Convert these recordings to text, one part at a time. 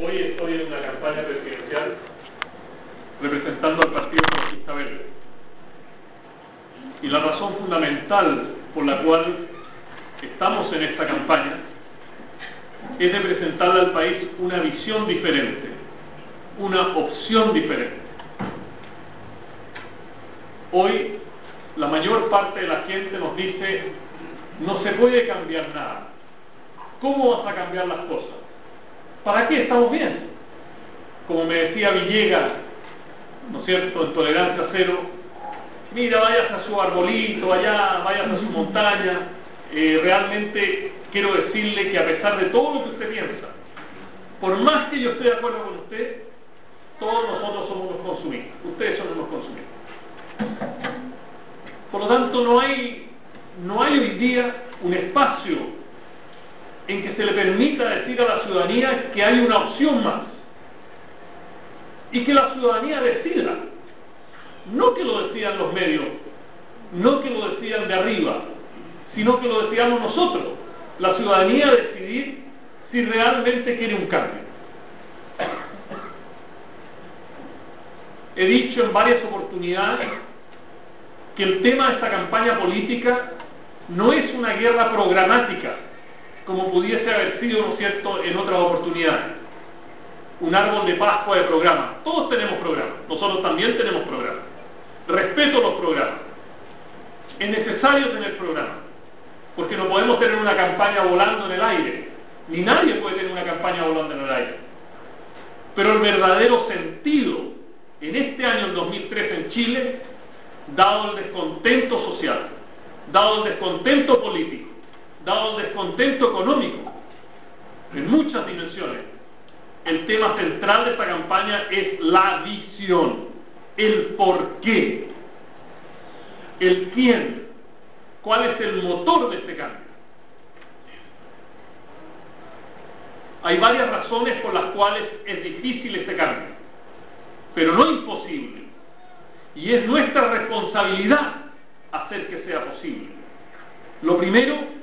Hoy estoy en una campaña presidencial representando al Partido Comunista Verde. Y la razón fundamental por la cual estamos en esta campaña es de presentarle al país una visión diferente, una opción diferente. Hoy la mayor parte de la gente nos dice, no se puede cambiar nada. ¿Cómo vas a cambiar las cosas? ¿Para qué? Estamos bien. Como me decía Villegas, ¿no es cierto?, en tolerancia cero, mira, vayas a su arbolito allá, vayas a su montaña, eh, realmente quiero decirle que a pesar de todo lo que usted piensa, por más que yo esté de acuerdo con usted, todos nosotros somos unos consumistas, ustedes son unos consumistas. Por lo tanto, no hay, no hay hoy día un espacio en que se le permita decir a la ciudadanía que hay una opción más. Y que la ciudadanía decida, no que lo decidan los medios, no que lo decidan de arriba, sino que lo decidamos nosotros, la ciudadanía decidir si realmente quiere un cambio. He dicho en varias oportunidades que el tema de esta campaña política no es una guerra programática, como pudiese haber sido, ¿no es cierto?, en otras oportunidades. Un árbol de Pascua de programa. Todos tenemos programas, nosotros también tenemos programas. Respeto los programas. Es necesario tener programas, porque no podemos tener una campaña volando en el aire, ni nadie puede tener una campaña volando en el aire. Pero el verdadero sentido en este año, en 2013, en Chile, dado el descontento social, dado el descontento político, dado el descontento económico, en muchas dimensiones, el tema central de esta campaña es la visión, el por qué, el quién, cuál es el motor de este cambio. Hay varias razones por las cuales es difícil este cambio, pero no imposible. Y es nuestra responsabilidad hacer que sea posible. Lo primero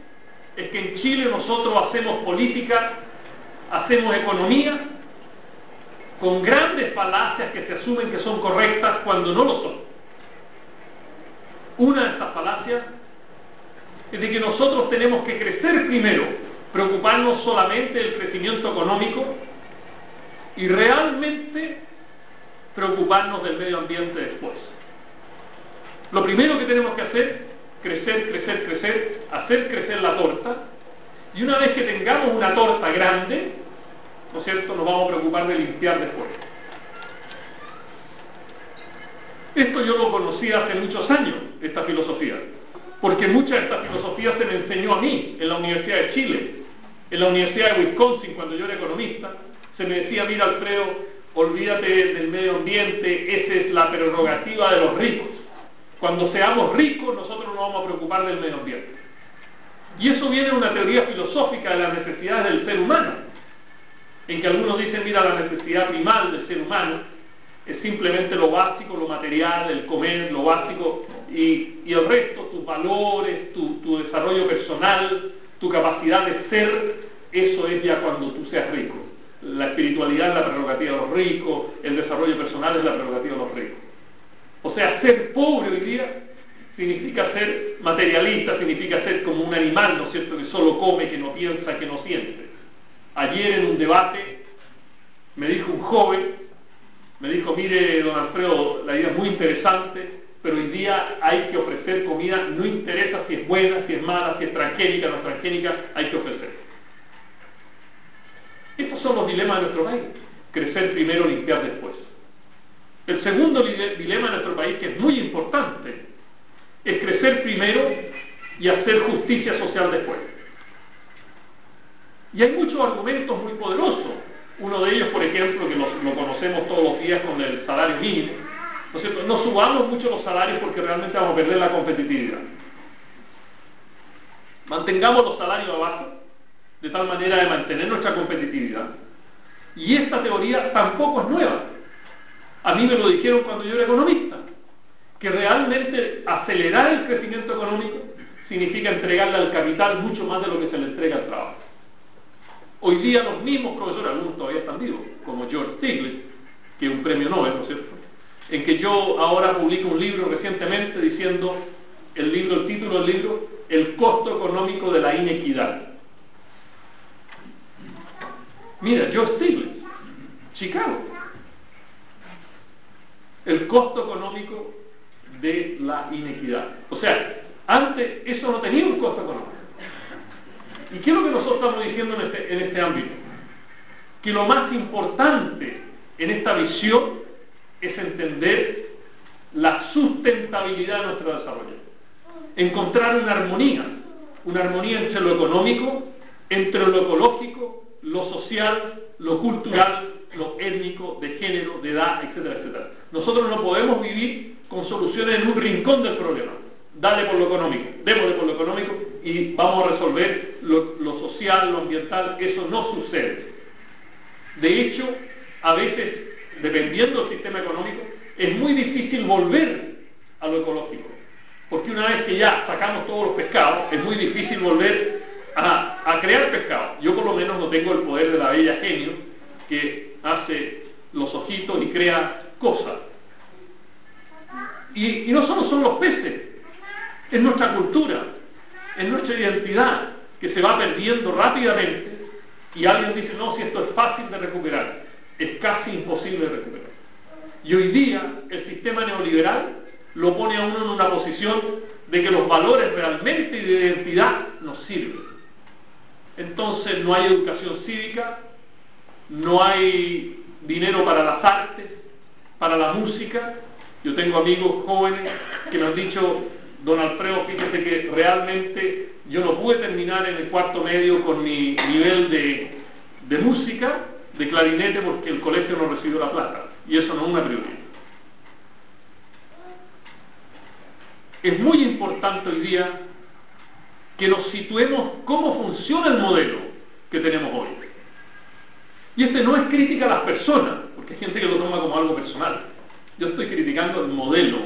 es que en Chile nosotros hacemos política, hacemos economía con grandes falacias que se asumen que son correctas cuando no lo son. Una de estas falacias es de que nosotros tenemos que crecer primero, preocuparnos solamente del crecimiento económico y realmente preocuparnos del medio ambiente después. Lo primero que tenemos que hacer, crecer, crecer, crecer, hacer crecer la torta, y una vez que tengamos una torta grande, ¿no es cierto?, nos vamos a preocupar de limpiar después. Esto yo lo conocí hace muchos años, esta filosofía, porque mucha de esta filosofía se me enseñó a mí en la Universidad de Chile, en la Universidad de Wisconsin, cuando yo era economista, se me decía, mira Alfredo, olvídate del medio ambiente, esa es la prerrogativa de los ricos. Cuando seamos ricos, nosotros no vamos a preocupar del medio ambiente. Y eso viene de una teoría filosófica de las necesidades del ser humano, en que algunos dicen, mira, la necesidad primal del ser humano es simplemente lo básico, lo material, el comer, lo básico, y, el resto, tus valores, tu desarrollo personal, tu capacidad de ser, eso es ya cuando tú seas rico. La espiritualidad es la prerrogativa de los ricos, el desarrollo personal es la prerrogativa de los ricos. O sea, ser pobre hoy día significa ser materialista, significa ser como un animal, ¿no es cierto?, que solo come, que no piensa, que no siente. Ayer en un debate me dijo un joven, me dijo, mire, don Alfredo, la idea es muy interesante, pero hoy día hay que ofrecer comida, no interesa si es buena, si es mala, si es transgénica, no es transgénica, hay que ofrecer. Estos son los dilemas de nuestro país. Crecer primero, limpiar después. El segundo dilema de nuestro país, que es muy importante, es crecer primero y hacer justicia social después. Y hay muchos argumentos muy poderosos. Uno de ellos, por ejemplo, que lo, conocemos todos los días con el salario mínimo, ¿no, no subamos mucho los salarios porque realmente vamos a perder la competitividad. Mantengamos los salarios abajo, de tal manera de mantener nuestra competitividad. Y esta teoría tampoco es nueva. A mí me lo dijeron cuando yo era economista, que realmente acelerar el crecimiento económico significa entregarle al capital mucho más de lo que se le entrega al trabajo. Hoy día los mismos profesores, algunos todavía están vivos, George Stiglitz, que es un premio Nobel, ¿no es cierto? En que yo ahora publico un libro recientemente diciendo, el libro, el título del libro, El costo económico de la inequidad. Mira, George Stiglitz, Chicago. El costo económico de la inequidad. O sea, antes eso no tenía un costo económico. ¿Y qué es lo que nosotros estamos diciendo en este, en este ámbito? Que lo más importante en esta visión es entender la sustentabilidad de nuestro desarrollo. Encontrar una armonía, una armonía entre lo económico, entre lo ecológico, lo social, lo cultural, lo étnico, de género, de edad, etcétera, etcétera. Nosotros no podemos vivir con soluciones en un rincón del problema dale por lo económico, démosle por lo económico y vamos a resolver lo, social, lo ambiental, eso no sucede. De hecho, a veces, dependiendo del sistema económico, es muy difícil volver a lo ecológico, porque una vez que ya sacamos todos los pescados, es muy difícil volver a, a crear pescado. Yo por lo menos no tengo el poder de la bella genio que hace los ojitos y crea cosas. Y, y no solo son los peces, es nuestra cultura, es nuestra identidad que se va perdiendo rápidamente y alguien dice, no, si esto es fácil de recuperar, es casi imposible de recuperar. Y hoy día el sistema neoliberal lo pone a uno en una posición de que los valores realmente de identidad nos sirven. Entonces no hay educación cívica, no hay dinero para las artes, para la música. Yo tengo amigos jóvenes que me han dicho, don Alfredo, fíjese que realmente yo no pude terminar en el cuarto medio con mi nivel de, música, de clarinete, porque el colegio no recibió la plata. Y eso no es una prioridad. Es muy importante hoy día que nos situemos cómo funciona el modelo que tenemos hoy. Y este no es crítica a las personas, porque hay gente que lo toma como algo personal. Yo estoy criticando el modelo,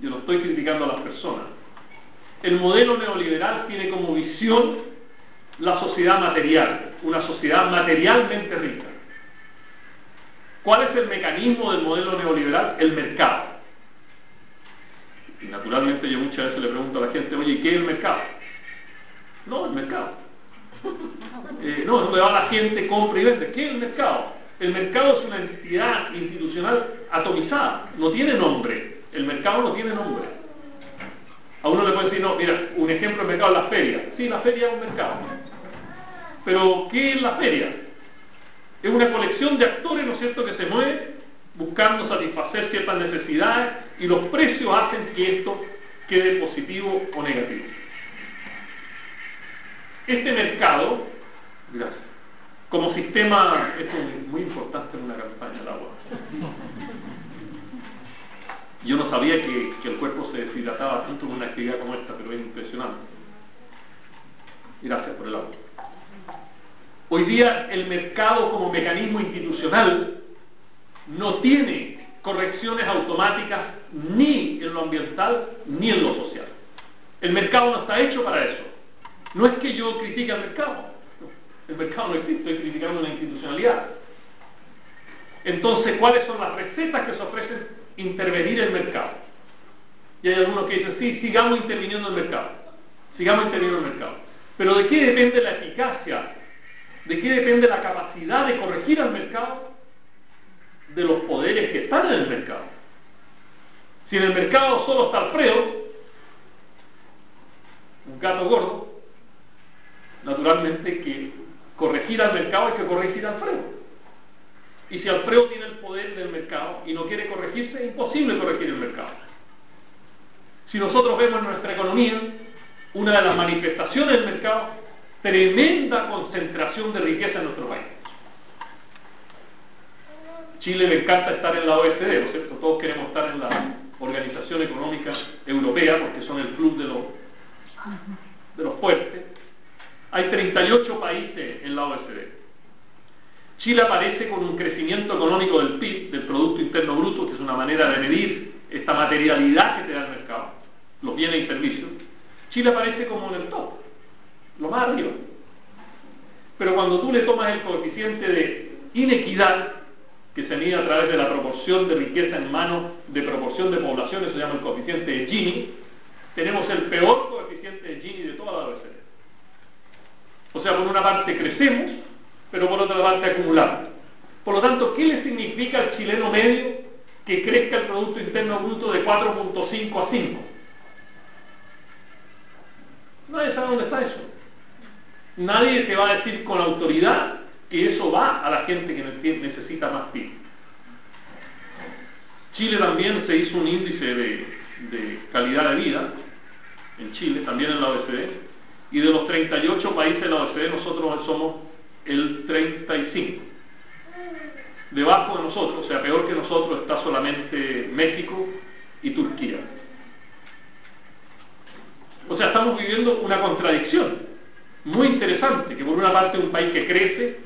yo no estoy criticando a las personas. El modelo neoliberal tiene como visión la sociedad material, una sociedad materialmente rica. ¿Cuál es el mecanismo del modelo neoliberal? El mercado. Y naturalmente yo muchas veces le pregunto a la gente, oye, ¿qué es el mercado? No, el mercado. Eh, no, donde va la gente, compra y vende. ¿Qué es el mercado? El mercado es una entidad institucional atomizada, no tiene nombre. El mercado no tiene nombre. A uno le puede decir, no, mira, un ejemplo del mercado es la feria. Sí, la feria es un mercado. Pero, ¿qué es la feria? Es una colección de actores, ¿no es cierto?, que se mueven buscando satisfacer ciertas necesidades y los precios hacen que esto quede positivo o negativo. Este mercado, gracias, como sistema, esto es muy importante en una campaña del agua. Yo no sabía que, el cuerpo se deshidrataba tanto en una actividad como esta, pero es impresionante. Gracias por el auto. Hoy día el mercado como mecanismo institucional no tiene correcciones automáticas ni en lo ambiental ni en lo social. El mercado no está hecho para eso. No es que yo critique al mercado. El mercado no existe, estoy criticando la institucionalidad. Entonces, ¿cuáles son las recetas que se ofrecen intervenir el mercado. Y hay algunos que dicen, sí, sigamos interviniendo el mercado, sigamos interviniendo el mercado. Pero ¿de qué depende la eficacia? ¿De qué depende la capacidad de corregir al mercado? De los poderes que están en el mercado. Si en el mercado solo está Alfredo, un gato gordo, naturalmente que corregir al mercado hay que corregir a Alfredo. Y si Alfredo tiene el poder del mercado y no quiere corregirse, es imposible corregir el mercado. Si nosotros vemos en nuestra economía, una de las manifestaciones del mercado, tremenda concentración de riqueza en nuestro país. Chile le encanta estar en la OSD, ¿no es cierto? Todos queremos estar en la Organización Económica Europea porque son el club de los, de los fuertes. Hay 38 países en la OSD. Chile aparece con un crecimiento económico del PIB, del Producto Interno Bruto, que es una manera de medir esta materialidad que te da el mercado, los bienes y servicios. Chile aparece como en el top, lo más arriba. Pero cuando tú le tomas el coeficiente de inequidad, que se mide a través de la proporción de riqueza en manos de proporción de población, eso se llama el coeficiente de Gini, tenemos el peor coeficiente de Gini de OECD. O sea, por una parte crecemos, pero por otra parte acumulamos. Por lo tanto, ¿qué le significa al chileno medio que crezca el Producto Interno Bruto de 4.5 a 5? Nadie sabe dónde está eso. Nadie te va a decir con autoridad que eso va a la gente que necesita más PIB. Chile también se hizo un índice de, de calidad de vida, en Chile, también en la OECD, y de los 38 países de la OECD nosotros somos el 35. Debajo de nosotros, o sea, peor que nosotros, está solamente México y Turquía. O sea, estamos viviendo una contradicción muy interesante, que por una parte un país que crece,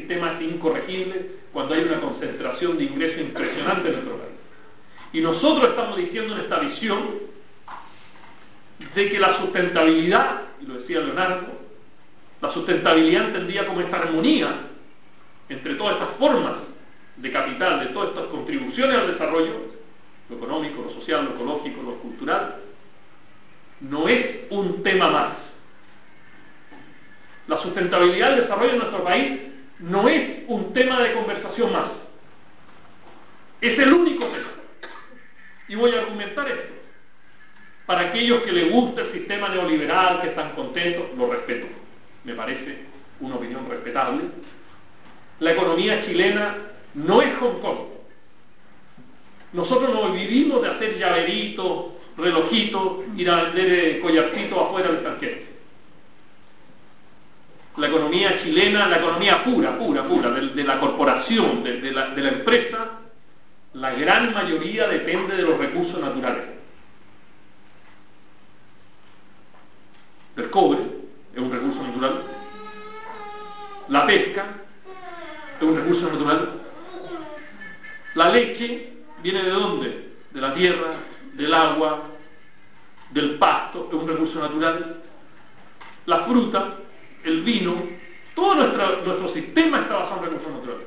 práctica este sistema es incorregible, cuando hay una concentración de ingresos impresionante en nuestro país. Y nosotros estamos diciendo en esta visión de que la sustentabilidad, y lo decía Leonardo, la sustentabilidad entendía como esta armonía entre todas estas formas de capital, de todas estas contribuciones al desarrollo, lo económico, lo social, lo ecológico, lo cultural, no es un tema más. La sustentabilidad del desarrollo de nuestro país no es un tema de conversación más. Es el único tema. Y voy a argumentar esto. Para aquellos que les gusta el sistema neoliberal, que están contentos, lo respeto. Me parece una opinión respetable. La economía chilena no es Hong Kong. Nosotros no vivimos de hacer llaveritos, relojitos, ir a vender eh, collarcitos afuera del extranjero. La economía chilena, la economía pura, pura, pura, de, la corporación, de, la, de la empresa, la gran mayoría depende de los recursos naturales. El cobre es un recurso natural. La pesca es un recurso natural. La leche ¿Viene de dónde? De la tierra, del agua, del pasto, es un recurso natural. La fruta, el vino, todo nuestro, nuestro sistema está basado en recursos naturales.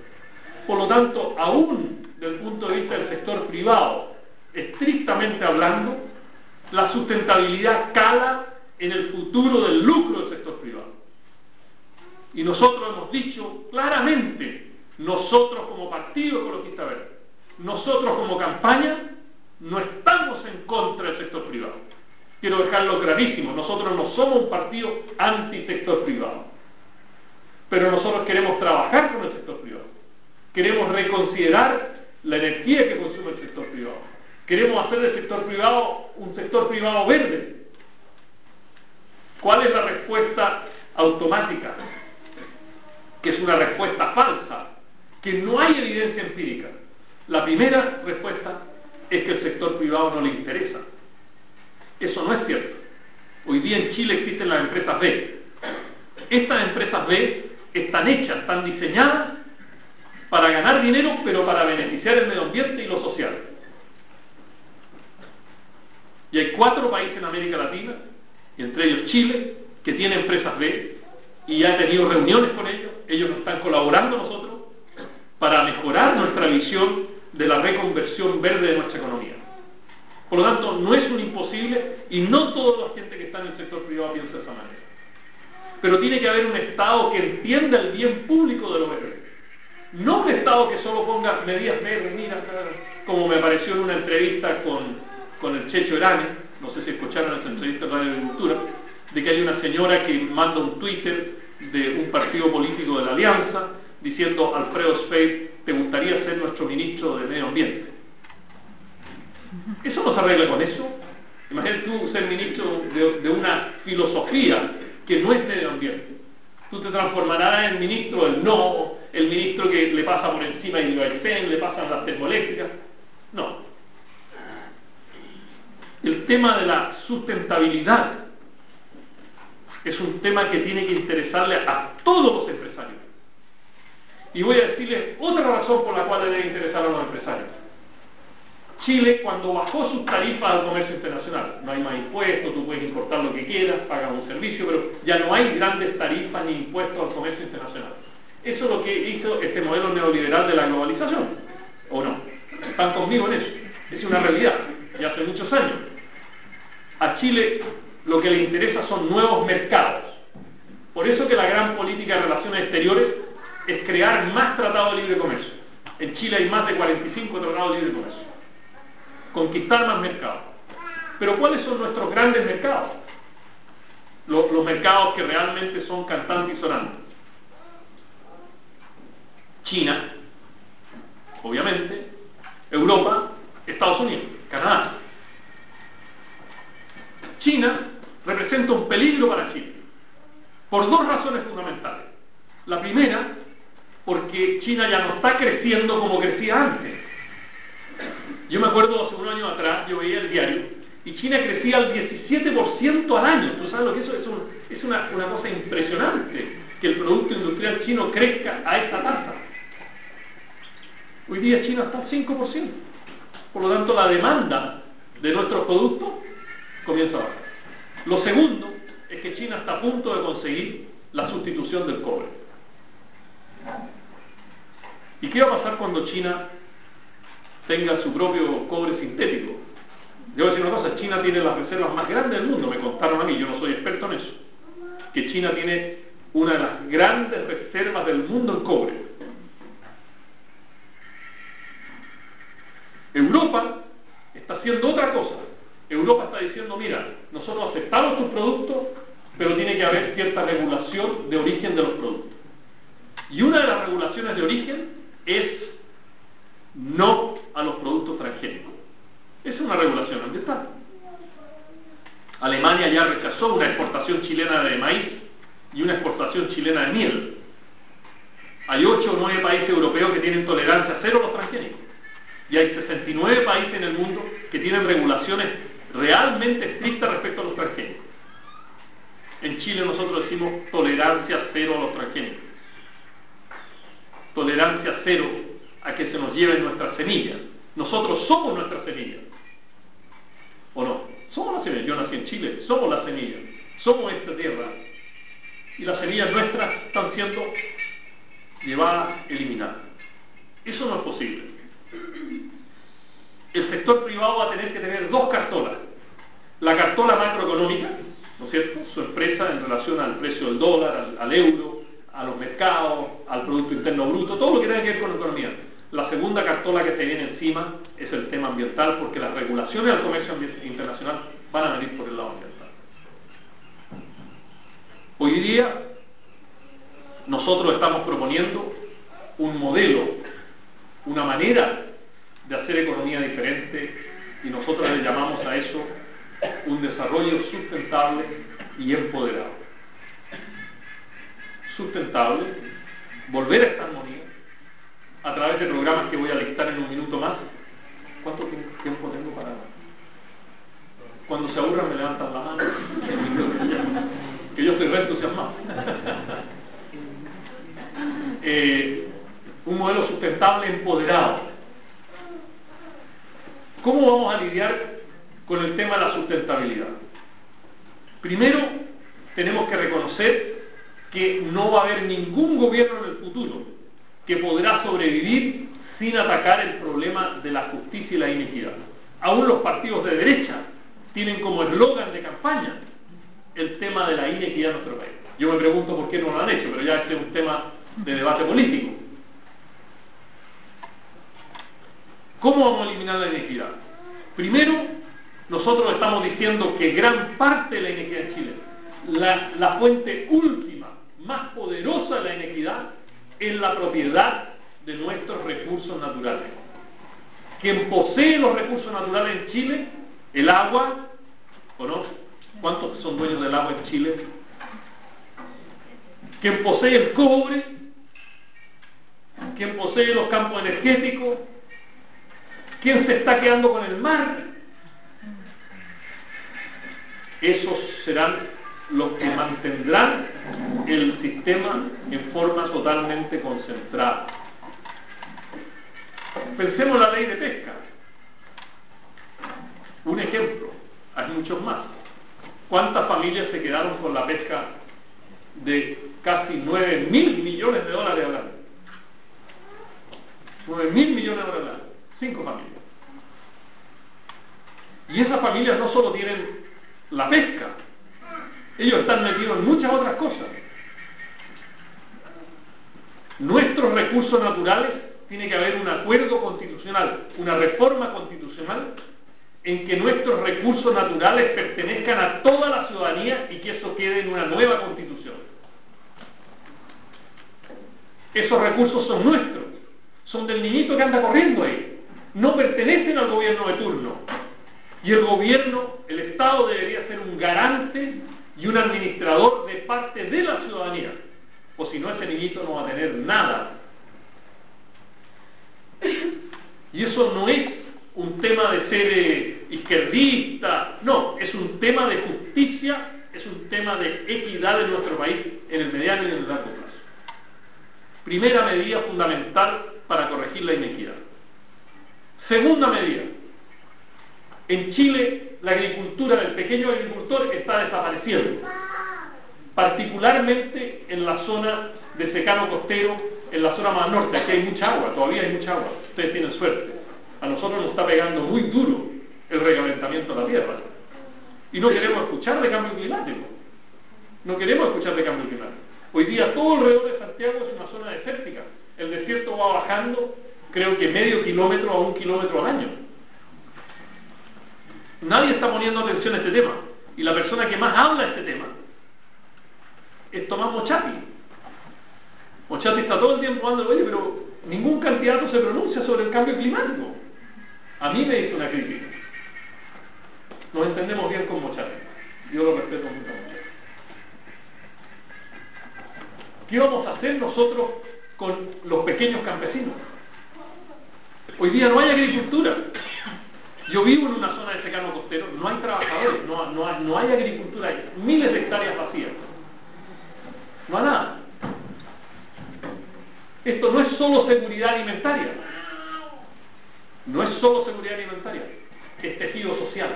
Por lo tanto, aún desde el punto de vista del sector privado, estrictamente hablando, la sustentabilidad cala en el futuro del lucro del sector privado. Y nosotros hemos dicho claramente, nosotros como Partido Ecologista Verde, nosotros como campaña no estamos en contra del sector privado. Quiero dejarlo clarísimo, nosotros no somos un partido anti-sector privado, pero nosotros queremos trabajar con el sector privado, queremos reconsiderar la energía que consume el sector privado, queremos hacer del sector privado un sector privado verde. ¿Cuál es la respuesta automática, que es una respuesta falsa, que no hay evidencia empírica. La primera respuesta es que el sector privado no le interesa. Eso no es cierto. Hoy día en Chile existen las empresas B. Estas empresas B están hechas, están diseñadas para ganar dinero, pero para beneficiar el medio ambiente y lo social. Y hay cuatro países en América Latina, y entre ellos Chile, que tiene empresas B, y ya he tenido reuniones con ellos, ellos nos están colaborando nosotros para mejorar nuestra visión de la reconversión verde de nuestra economía. Por lo tanto, no es un imposible y no toda la gente que está en el sector privado piensa de esa manera. Pero tiene que haber un Estado que entienda el bien público de lo verde. No un Estado que solo ponga medidas verdes, mira, como me apareció en una entrevista con, con el Checho Erane, no sé si escucharon esa entrevista en Radio Agricultura, de que hay una señora que manda un Twitter de un partido político de la Alianza diciendo, Alfredo Spade, ¿te gustaría ser nuestro ministro de Medio Ambiente? Eso no se arregla con eso. Imagínate tú ser ministro de, una filosofía que no es medio ambiente. Tú te transformarás en ministro del no, el ministro que le pasa por encima y le pasan las termoeléctricas. No. El tema de la sustentabilidad es un tema que tiene que interesarle a todos los empresarios. Y voy a decirles otra razón por la cual le debe interesar a los empresarios. Chile, cuando bajó sus tarifas al comercio internacional, no hay más impuestos, tú puedes importar lo que quieras, pagas un servicio, pero ya no hay grandes tarifas ni impuestos al comercio internacional. Eso es lo que hizo este modelo neoliberal de la globalización, ¿o no? ¿Están conmigo en eso? Es una realidad, ya hace muchos años. A Chile lo que le interesa son nuevos mercados. Por eso que la gran política de relaciones exteriores es crear más tratados de libre comercio. En Chile hay más de 45 tratados de libre comercio. Conquistar más mercados. Pero ¿cuáles son nuestros grandes mercados? Los, mercados que realmente son cantantes y sonantes. China, obviamente, Europa, Estados Unidos, Canadá. China representa un peligro para Chile, por dos razones fundamentales. La primera, porque China ya no está creciendo como crecía antes. Yo me acuerdo hace un año atrás, yo veía el diario, y China crecía al 17% al año. ¿Tú sabes lo que eso es? es una, una cosa impresionante, que el Producto Industrial chino crezca a esta tasa. Hoy día China está al 5%. Por lo tanto, la demanda de nuestros productos comienza a bajar. Lo segundo es que China está a punto de conseguir la sustitución del cobre. ¿Y qué va a pasar cuando China tenga su propio cobre sintético? Yo decir una cosa, China tiene las reservas más grandes del mundo, me contaron a mí, yo no soy experto en eso, que China tiene una de las grandes reservas del mundo en cobre. Levantan la mano, que yo estoy re entusiasmado. eh, un modelo sustentable empoderado. ¿Cómo vamos a lidiar con el tema de la sustentabilidad? Primero, tenemos que reconocer que no va a haber ningún gobierno en el futuro que podrá sobrevivir sin atacar el problema de la justicia y la iniquidad. Aún los partidos de derecha tienen como eslogan de campaña el tema de la inequidad en nuestro país. Yo me pregunto por qué no lo han hecho, pero ya este es un tema de debate político. ¿Cómo vamos a eliminar la inequidad? Primero, nosotros estamos diciendo que gran parte de la inequidad en Chile, la, la fuente última, más poderosa de la inequidad, es la propiedad de nuestros recursos naturales. Quien posee los recursos naturales en Chile, el agua, ¿o no? ¿Cuántos son dueños del agua en Chile? Quien posee el cobre, quien posee los campos energéticos, quien se está quedando con el mar, esos serán los que mantendrán el sistema en forma totalmente concentrada. Pensemos la ley de pesca. Un ejemplo, hay muchos más. ¿Cuántas familias se quedaron con la pesca de casi 9 mil millones de dólares al año? 9 mil millones de dólares al año. Cinco familias. Y esas familias no solo tienen la pesca, ellos están metidos en muchas otras cosas. Nuestros recursos naturales tiene que haber un acuerdo constitucional, una reforma constitucional en que nuestros recursos naturales pertenezcan a toda la ciudadanía y que eso quede en una nueva constitución. Esos recursos son nuestros, son del niñito que anda corriendo ahí, no pertenecen al gobierno de turno. Y el gobierno, el Estado debería ser un garante y un administrador de parte de la ciudadanía, o si no ese niñito no va a tener nada. Y eso no es un tema de ser eh, izquierdista, no, es un tema de justicia, es un tema de equidad en nuestro país en el mediano y en el largo plazo. Primera medida fundamental para corregir la inequidad. Segunda medida, en Chile la agricultura del pequeño agricultor está desapareciendo, particularmente en la zona de secano costero, en la zona más norte, aquí hay mucha agua, todavía hay mucha agua, ustedes tienen suerte. A nosotros nos está pegando muy duro el recalentamiento de la tierra. Y no queremos escuchar de cambio climático. No queremos escuchar de cambio climático. Hoy día todo alrededor de Santiago es una zona desértica. El desierto va bajando, creo que medio kilómetro a un kilómetro al año. Nadie está poniendo atención a este tema. Y la persona que más habla de este tema es Tomás Mochati. Mochati está todo el tiempo hablando, oye, pero ningún candidato se pronuncia sobre el cambio climático. A mí me hizo una crítica. Nos entendemos bien con Mochati. Yo lo respeto mucho a. ¿Qué vamos a hacer nosotros con los pequeños campesinos? Hoy día no hay agricultura. Yo vivo en una zona de secano costero, no hay trabajadores, no, no, hay, no hay agricultura, hay miles de hectáreas vacías. No hay nada. Esto no es solo seguridad alimentaria, no es solo seguridad alimentaria, es tejido social.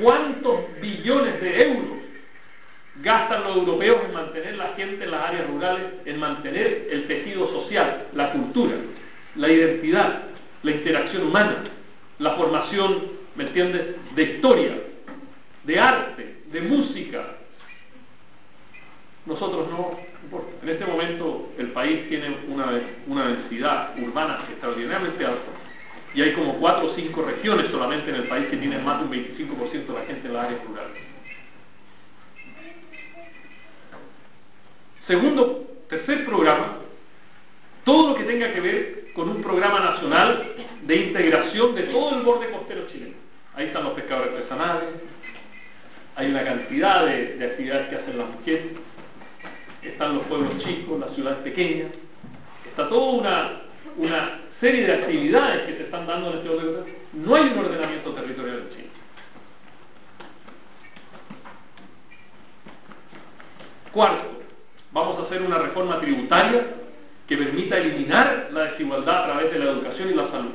¿Cuántos billones de euros gastan los europeos en mantener la gente en las áreas rurales, en mantener el tejido social, la cultura, la identidad, la interacción humana? la formación, ¿me entiendes?, de historia, de arte, de música. Nosotros no En este momento el país tiene una, densidad urbana extraordinariamente alta y hay como cuatro o cinco regiones solamente en el país que tienen más de un 25% de la gente en las áreas rurales. Segundo, tercer programa, todo lo que tenga que ver con un programa nacional de integración de todo el borde costero chileno. Ahí están los pescadores artesanales, hay una cantidad de, actividades que hacen las mujeres, están los pueblos chicos, las ciudades pequeñas, está toda una, una serie de actividades que se están dando en este orden. No hay un ordenamiento territorial en Chile. Cuarto, vamos a hacer una reforma tributaria que permita eliminar la desigualdad a través de la educación y la salud.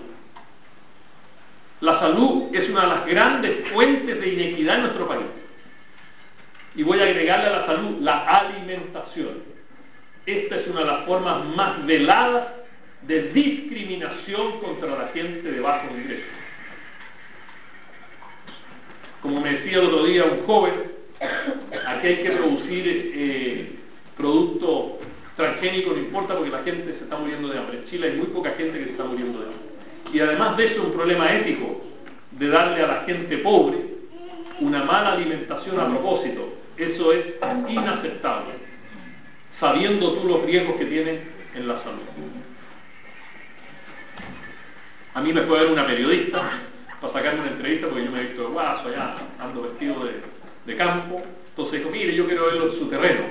La salud es una de las grandes fuentes de inequidad en nuestro país. Y voy a agregarle a la salud la alimentación. Esta es una de las formas más veladas de discriminación contra la gente de bajo ingresos. Como me decía el otro día un joven, aquí hay que producir eh, producto transgénico, no importa porque la gente se está muriendo de hambre. En Chile hay muy poca gente que se está muriendo de hambre. Y además de eso, un problema ético de darle a la gente pobre una mala alimentación a propósito. Eso es inaceptable, sabiendo tú los riesgos que tiene en la salud. A mí me a ver una periodista para sacarme una entrevista porque yo me he visto de guaso allá, ando vestido de, campo. Entonces dijo, mire, yo quiero verlo en su terreno.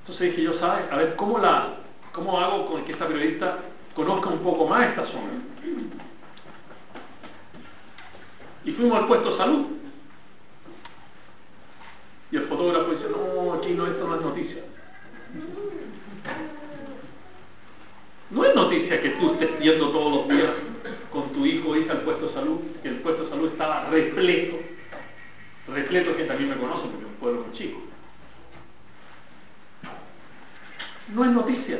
Entonces dije, yo, ¿sabes? A ver, ¿cómo, la, ¿cómo hago con que esta periodista conozca un poco más esta zona? Y fuimos al puesto salud. Y el fotógrafo dice, no, chino, esto no es noticia. No es noticia que tú estés yendo todos los días con tu hijo o hija al puesto de salud, que el puesto de salud estaba repleto, repleto que también me conoce porque es un pueblo muy chico. No es noticia.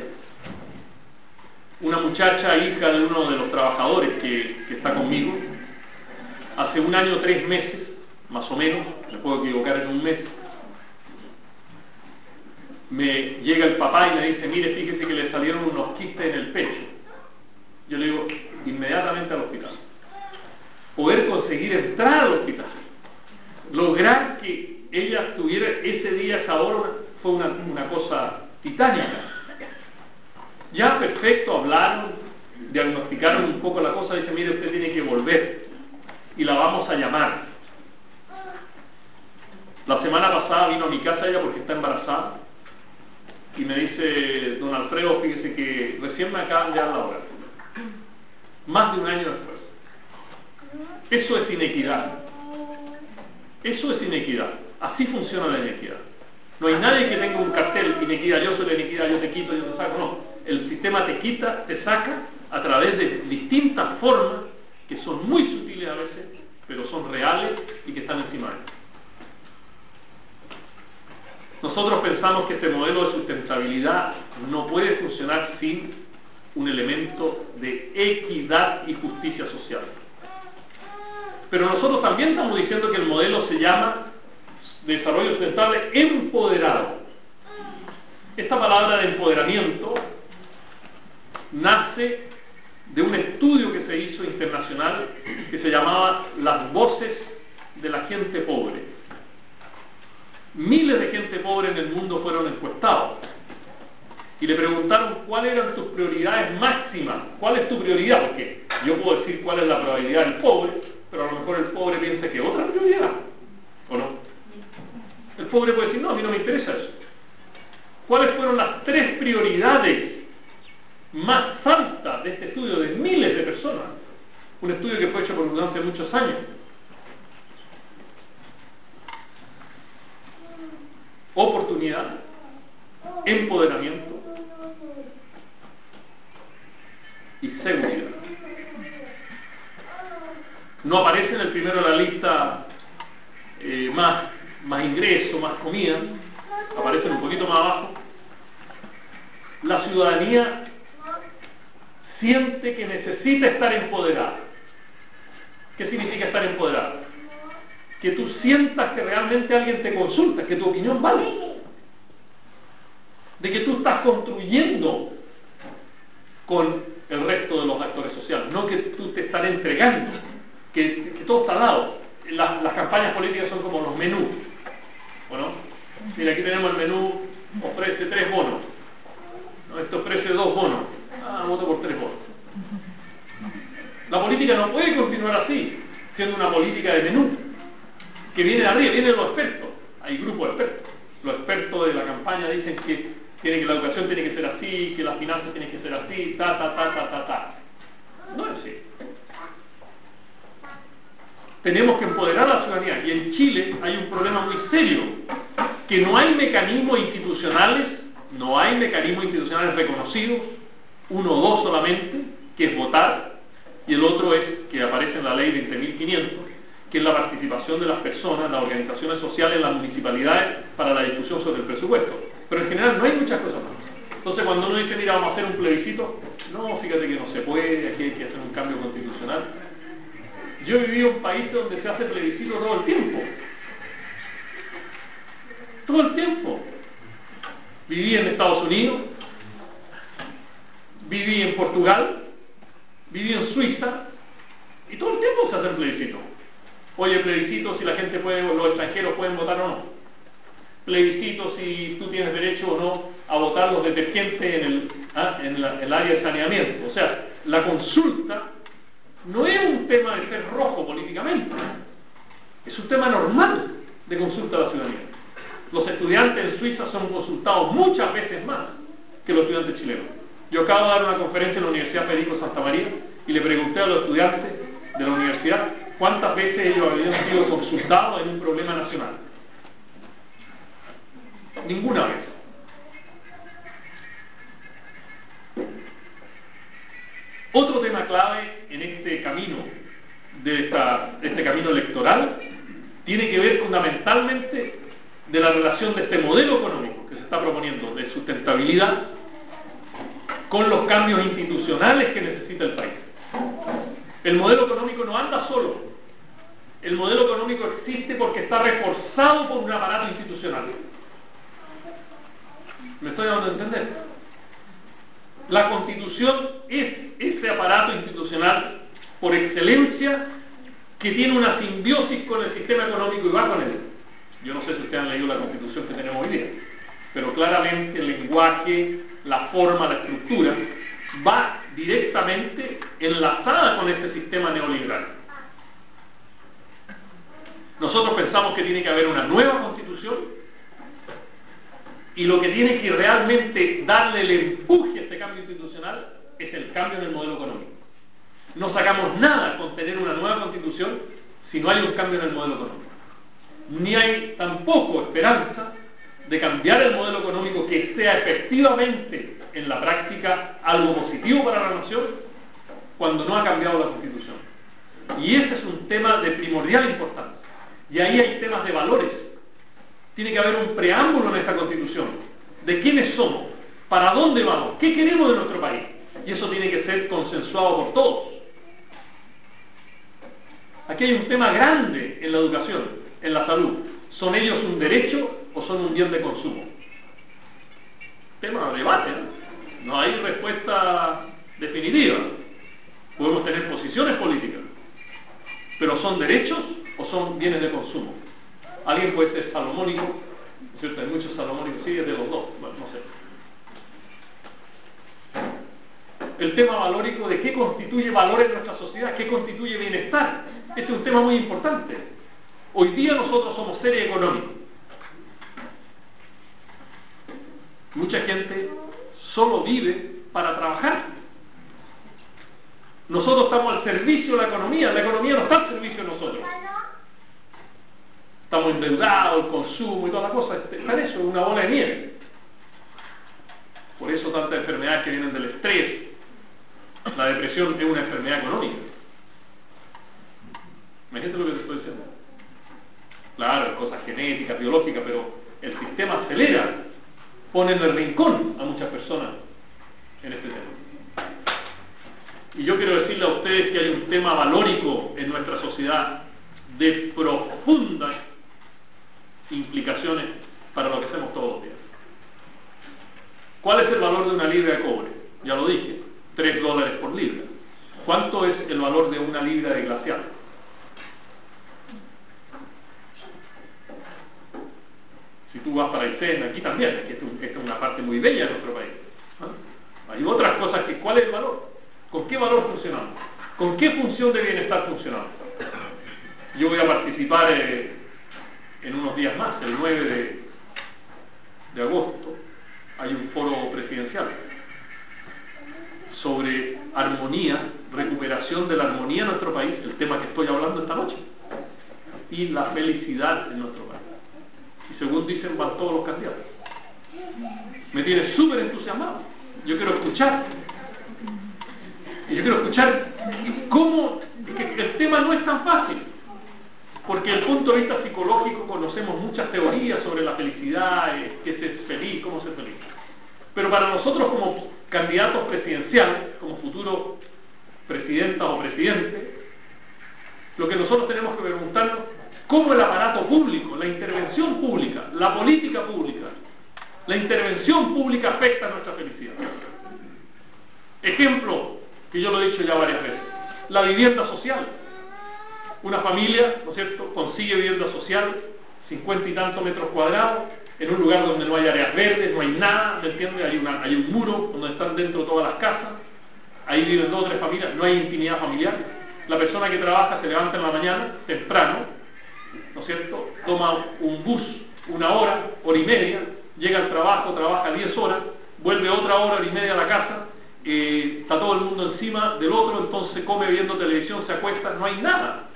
Una muchacha, hija de uno de los trabajadores que, que está conmigo, hace un año, tres meses, más o menos, me puedo equivocar en un mes, me llega el papá y me dice, mire, fíjese que le salieron unos quistes en el pecho. Yo le digo, inmediatamente al hospital. Poder conseguir entrar al hospital. Lograr que ella tuviera ese día, esa hora, fue una, una cosa titánica. Ya perfecto, hablaron, diagnosticaron un poco la cosa, dice, mire, usted tiene que volver y la vamos a llamar. La semana pasada vino a mi casa ella porque está embarazada y me dice, don Alfredo, fíjese que recién me acaban de dar la hora. Más de un año después. Eso es inequidad. Eso es inequidad. Así funciona la inequidad. No hay nadie que tenga un cartel, inequidad, yo soy la inequidad, yo te quito, yo te saco. No. El sistema te quita, te saca a través de distintas formas que son muy sutiles a veces, pero son reales y que están encima de él. Nosotros pensamos que este modelo de sustentabilidad no puede funcionar sin un elemento de equidad y justicia social. Pero nosotros también estamos diciendo que el modelo se llama desarrollo sustentable empoderado. Esta palabra de empoderamiento nace de un estudio que se hizo internacional que se llamaba Las voces de la gente pobre miles de gente pobre en el mundo fueron encuestados y le preguntaron cuáles eran tus prioridades máximas, cuál es tu prioridad, porque yo puedo decir cuál es la probabilidad del pobre, pero a lo mejor el pobre piensa que otra prioridad, ¿o no? El pobre puede decir, no, a mí no me interesa eso. ¿Cuáles fueron las tres prioridades más altas de este estudio de miles de personas? Un estudio que fue hecho por durante muchos años. Oportunidad, empoderamiento y seguridad. No aparece en el primero de la lista eh, más, más ingreso, más comida, aparece un poquito más abajo. La ciudadanía siente que necesita estar empoderada. ¿Qué significa estar empoderada? Que tú sientas que realmente alguien te consulta, que tu opinión vale, de que tú estás construyendo con el resto de los actores sociales, no que tú te estás entregando, que, todo está dado. Las, las campañas políticas son como los menús. Bueno, mira, aquí tenemos el menú, ofrece tres bonos. ¿no? Esto ofrece dos bonos. Ah, voto por tres bonos. La política no puede continuar así, siendo una política de menú que viene de arriba, vienen los expertos. Hay grupos de expertos. los expertos de la campaña dicen que, tiene que la educación tiene que ser así, que las finanzas tienen que ser así, ta, ta, ta, ta, ta, ta. No es así. Tenemos que empoderar a la ciudadanía. Y en Chile hay un problema muy serio, que no hay mecanismos institucionales, no hay mecanismos institucionales reconocidos, uno o dos solamente, que es votar, y el otro es que aparece en la ley 20.500, que es la participación de las personas, las organizaciones sociales, las municipalidades para la discusión sobre el presupuesto. Pero en general no hay muchas cosas más. Entonces cuando uno dice, mira, vamos a hacer un plebiscito, no, fíjate que no se puede, aquí hay que hacer un cambio constitucional. Yo he vivido en un país donde se hace plebiscito todo el tiempo. Todo el tiempo. Viví en Estados Unidos, viví en Portugal, viví en Suiza, y todo el tiempo se hace plebiscito. Oye, plebiscito si la gente puede, los extranjeros pueden votar o no. Plebiscito si tú tienes derecho o no a votar los detergentes en el, ah, en el área de saneamiento. O sea, la consulta no es un tema de ser rojo políticamente, es un tema normal de consulta a la ciudadanía. Los estudiantes en Suiza son consultados muchas veces más que los estudiantes chilenos. Yo acabo de dar una conferencia en la Universidad Federico Santa María y le pregunté a los estudiantes de la universidad cuántas veces ellos habían sido consultados en un problema nacional. Ninguna vez. Otro tema clave en este camino, de esta, este camino electoral, tiene que ver fundamentalmente de la relación de este modelo económico que se está proponiendo de sustentabilidad con los cambios institucionales que necesita el país. El modelo económico no anda solo. El modelo económico existe porque está reforzado por un aparato institucional. ¿Me estoy dando a entender? La constitución es ese aparato institucional por excelencia que tiene una simbiosis con el sistema económico y va con él. Yo no sé si ustedes han leído la constitución que tenemos hoy día, pero claramente el lenguaje, la forma, la estructura va directamente enlazada con este sistema neoliberal. Nosotros pensamos que tiene que haber una nueva constitución y lo que tiene que realmente darle el empuje a este cambio institucional es el cambio en el modelo económico. No sacamos nada con tener una nueva constitución si no hay un cambio en el modelo económico. Ni hay tampoco esperanza de cambiar el modelo económico que sea efectivamente en la práctica algo positivo para la nación cuando no ha cambiado la constitución. Y ese es un tema de primordial importancia. Y ahí hay temas de valores. Tiene que haber un preámbulo en esta constitución de quiénes somos, para dónde vamos, qué queremos de nuestro país. Y eso tiene que ser consensuado por todos. Aquí hay un tema grande en la educación, en la salud. ¿Son ellos un derecho o son un bien de consumo? Tema de debate. ¿no? no hay respuesta definitiva. Podemos tener posiciones políticas, pero ¿son derechos o son bienes de consumo? Alguien puede ser salomónico, ¿cierto? Hay muchos salomónicos, sí, es de los dos, bueno, no sé. El tema valórico de qué constituye valor en nuestra sociedad, qué constituye bienestar. Este es un tema muy importante. Hoy día nosotros somos seres económicos. Mucha gente solo vive para trabajar. Nosotros estamos al servicio de la economía, la economía no está al servicio de nosotros. Estamos endeudados, el consumo y todas las cosas. Está eso, es una bola de nieve. Por eso tantas enfermedades que vienen del estrés. La depresión es una enfermedad económica. Imagínate lo que te estoy diciendo. Claro, cosas genéticas, biológicas, pero el sistema acelera, pone en el rincón a muchas personas en este tema. Y yo quiero decirle a ustedes que hay un tema valórico en nuestra sociedad de profundas implicaciones para lo que hacemos todos los días. ¿Cuál es el valor de una libra de cobre? Ya lo dije, 3 dólares por libra. ¿Cuánto es el valor de una libra de glacial? Si tú vas para Aysén, aquí también, que esta es una parte muy bella de nuestro país. Hay otras cosas que, ¿cuál es el valor? ¿Con qué valor funcionamos? ¿Con qué función de bienestar funcionamos? Yo voy a participar eh, en unos días más, el 9 de, de agosto hay un foro presidencial sobre armonía, recuperación de la armonía en nuestro país, el tema que estoy hablando esta noche, y la felicidad en nuestro país. Y según dicen, van todos los candidatos. Me tiene súper entusiasmado. Yo quiero escuchar. Y yo quiero escuchar cómo el tema no es tan fácil. Porque desde el punto de vista psicológico conocemos muchas teorías sobre la felicidad, eh, qué es feliz, cómo ser feliz. Pero para nosotros como candidatos presidenciales, como futuros presidentas o presidentes, lo que nosotros tenemos que preguntarnos, cómo el aparato público, la intervención pública, la política pública, la intervención pública afecta a nuestra felicidad. Ejemplo, que yo lo he dicho ya varias veces, la vivienda social. Una familia, ¿no es cierto?, consigue vivienda social, cincuenta y tantos metros cuadrados, en un lugar donde no hay áreas verdes, no hay nada, ¿me entiendes? Hay, una, hay un muro donde están dentro todas las casas, ahí viven dos o tres familias, no hay intimidad familiar. La persona que trabaja se levanta en la mañana, temprano, ¿no es cierto? Toma un bus, una hora, hora y media, llega al trabajo, trabaja 10 horas, vuelve otra hora, hora y media a la casa, eh, está todo el mundo encima del otro, entonces come viendo televisión, se acuesta, no hay nada.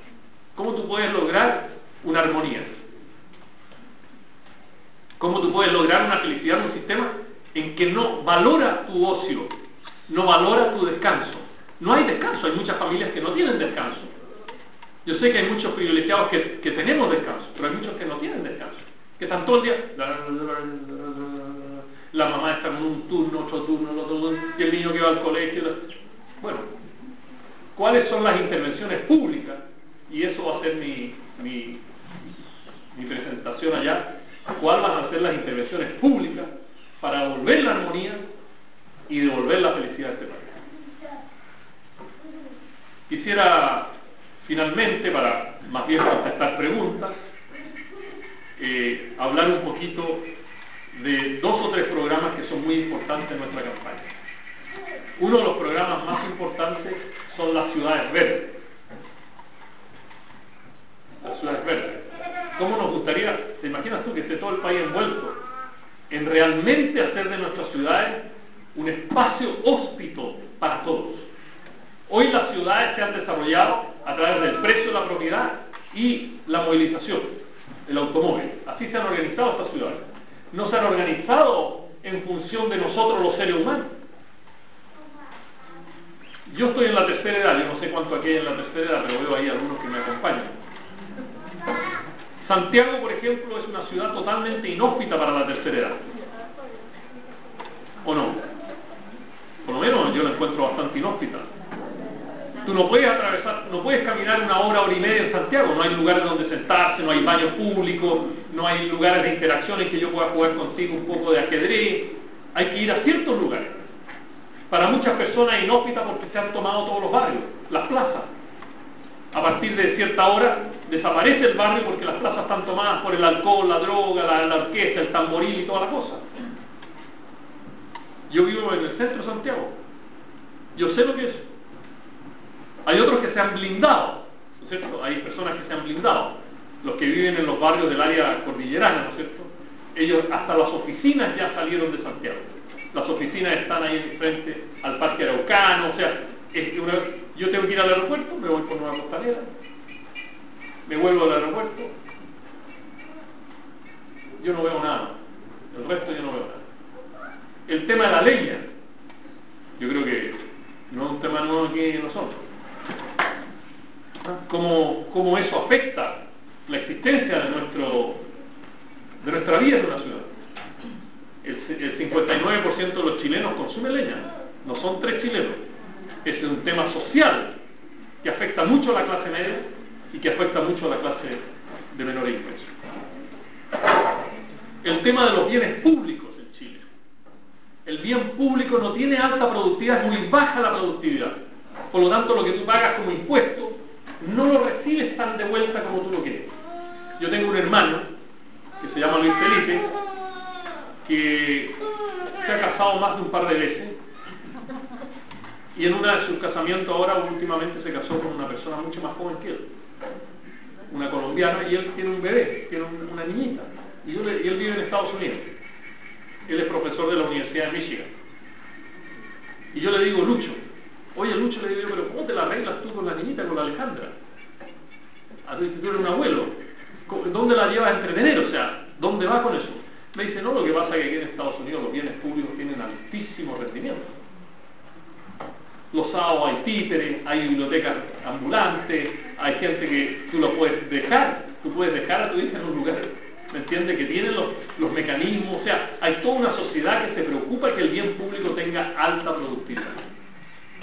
¿Cómo tú puedes lograr una armonía? ¿Cómo tú puedes lograr una felicidad en un sistema en que no valora tu ocio, no valora tu descanso? No hay descanso, hay muchas familias que no tienen descanso. Yo sé que hay muchos privilegiados que, tenemos descanso, pero hay muchos que no tienen descanso, que están todo el día... La mamá está en un turno, otro turno, otro turno, y el niño que va al colegio. Bueno, ¿cuáles son las intervenciones públicas? Y eso va a ser mi, mi, presentación allá cuáles van a ser las intervenciones públicas para devolver la armonía y devolver la felicidad a este país. Quisiera finalmente, para más bien contestar preguntas, eh, hablar un poquito de dos o tres programas que son muy importantes en nuestra campaña. Uno de los programas más importantes son las ciudades verdes. Las verdes. ¿Cómo nos gustaría, te imaginas tú que esté todo el país envuelto en realmente hacer de nuestras ciudades un espacio hóspito para todos? Hoy las ciudades se han desarrollado a través del precio de la propiedad y la movilización, el automóvil. Así se han organizado estas ciudades. No se han organizado en función de nosotros los seres humanos. Yo estoy en la tercera edad, yo no sé cuánto aquí hay en la tercera edad, pero veo ahí algunos que me acompañan. Santiago, por ejemplo, es una ciudad totalmente inhóspita para la tercera edad. ¿O no? Por lo menos yo la encuentro bastante inhóspita. Tú no puedes atravesar, no puedes caminar una hora, hora y media en Santiago. No hay lugares donde sentarse, no hay baños públicos, no hay lugares de interacción en que yo pueda jugar contigo un poco de ajedrez. Hay que ir a ciertos lugares. Para muchas personas inhóspita porque se han tomado todos los barrios, las plazas a partir de cierta hora desaparece el barrio porque las plazas están tomadas por el alcohol, la droga, la, orquesta, el tamboril y toda la cosa. Yo vivo en el centro de Santiago. Yo sé lo que es. Hay otros que se han blindado, ¿no es cierto? Hay personas que se han blindado. Los que viven en los barrios del área cordillerana, ¿no es cierto? Ellos, hasta las oficinas ya salieron de Santiago. Las oficinas están ahí frente al Parque Araucano, o sea, yo tengo que ir al aeropuerto, me voy por Nueva Costanera, me vuelvo al aeropuerto, yo no veo nada, el resto yo no veo nada. El tema de la leña, yo creo que no es un tema nuevo aquí en nosotros. ¿Cómo, cómo eso afecta la existencia de nuestro de nuestra vida en una ciudad? El, el 59% de los chilenos consumen leña, no son tres chilenos es un tema social que afecta mucho a la clase media y que afecta mucho a la clase de menor ingreso. El tema de los bienes públicos en Chile. El bien público no tiene alta productividad, es muy baja la productividad. Por lo tanto, lo que tú pagas como impuesto no lo recibes tan de vuelta como tú lo quieres. Yo tengo un hermano que se llama Luis Felipe, que se ha casado más de un par de veces y en una de sus casamientos ahora últimamente se casó con una persona mucho más joven que él, una colombiana, y él tiene un bebé, tiene una niñita, y, él vive en Estados Unidos. Él es profesor de la Universidad de Michigan. Y yo le digo, Lucho, oye Lucho, le digo yo, pero ¿cómo te la arreglas tú con la niñita, con la Alejandra? A tú eres un abuelo. ¿Dónde la llevas a entretener? O sea, ¿dónde va con eso? Me dice, no, lo que pasa es que aquí en Estados Unidos los bienes públicos tienen altísimo rendimiento. Los sábados hay títeres, hay bibliotecas ambulantes, hay gente que tú lo puedes dejar, tú puedes dejar a tu hija en un lugar, ¿me entiendes? Que tienen los, los mecanismos, o sea, hay toda una sociedad que se preocupa que el bien público tenga alta productividad.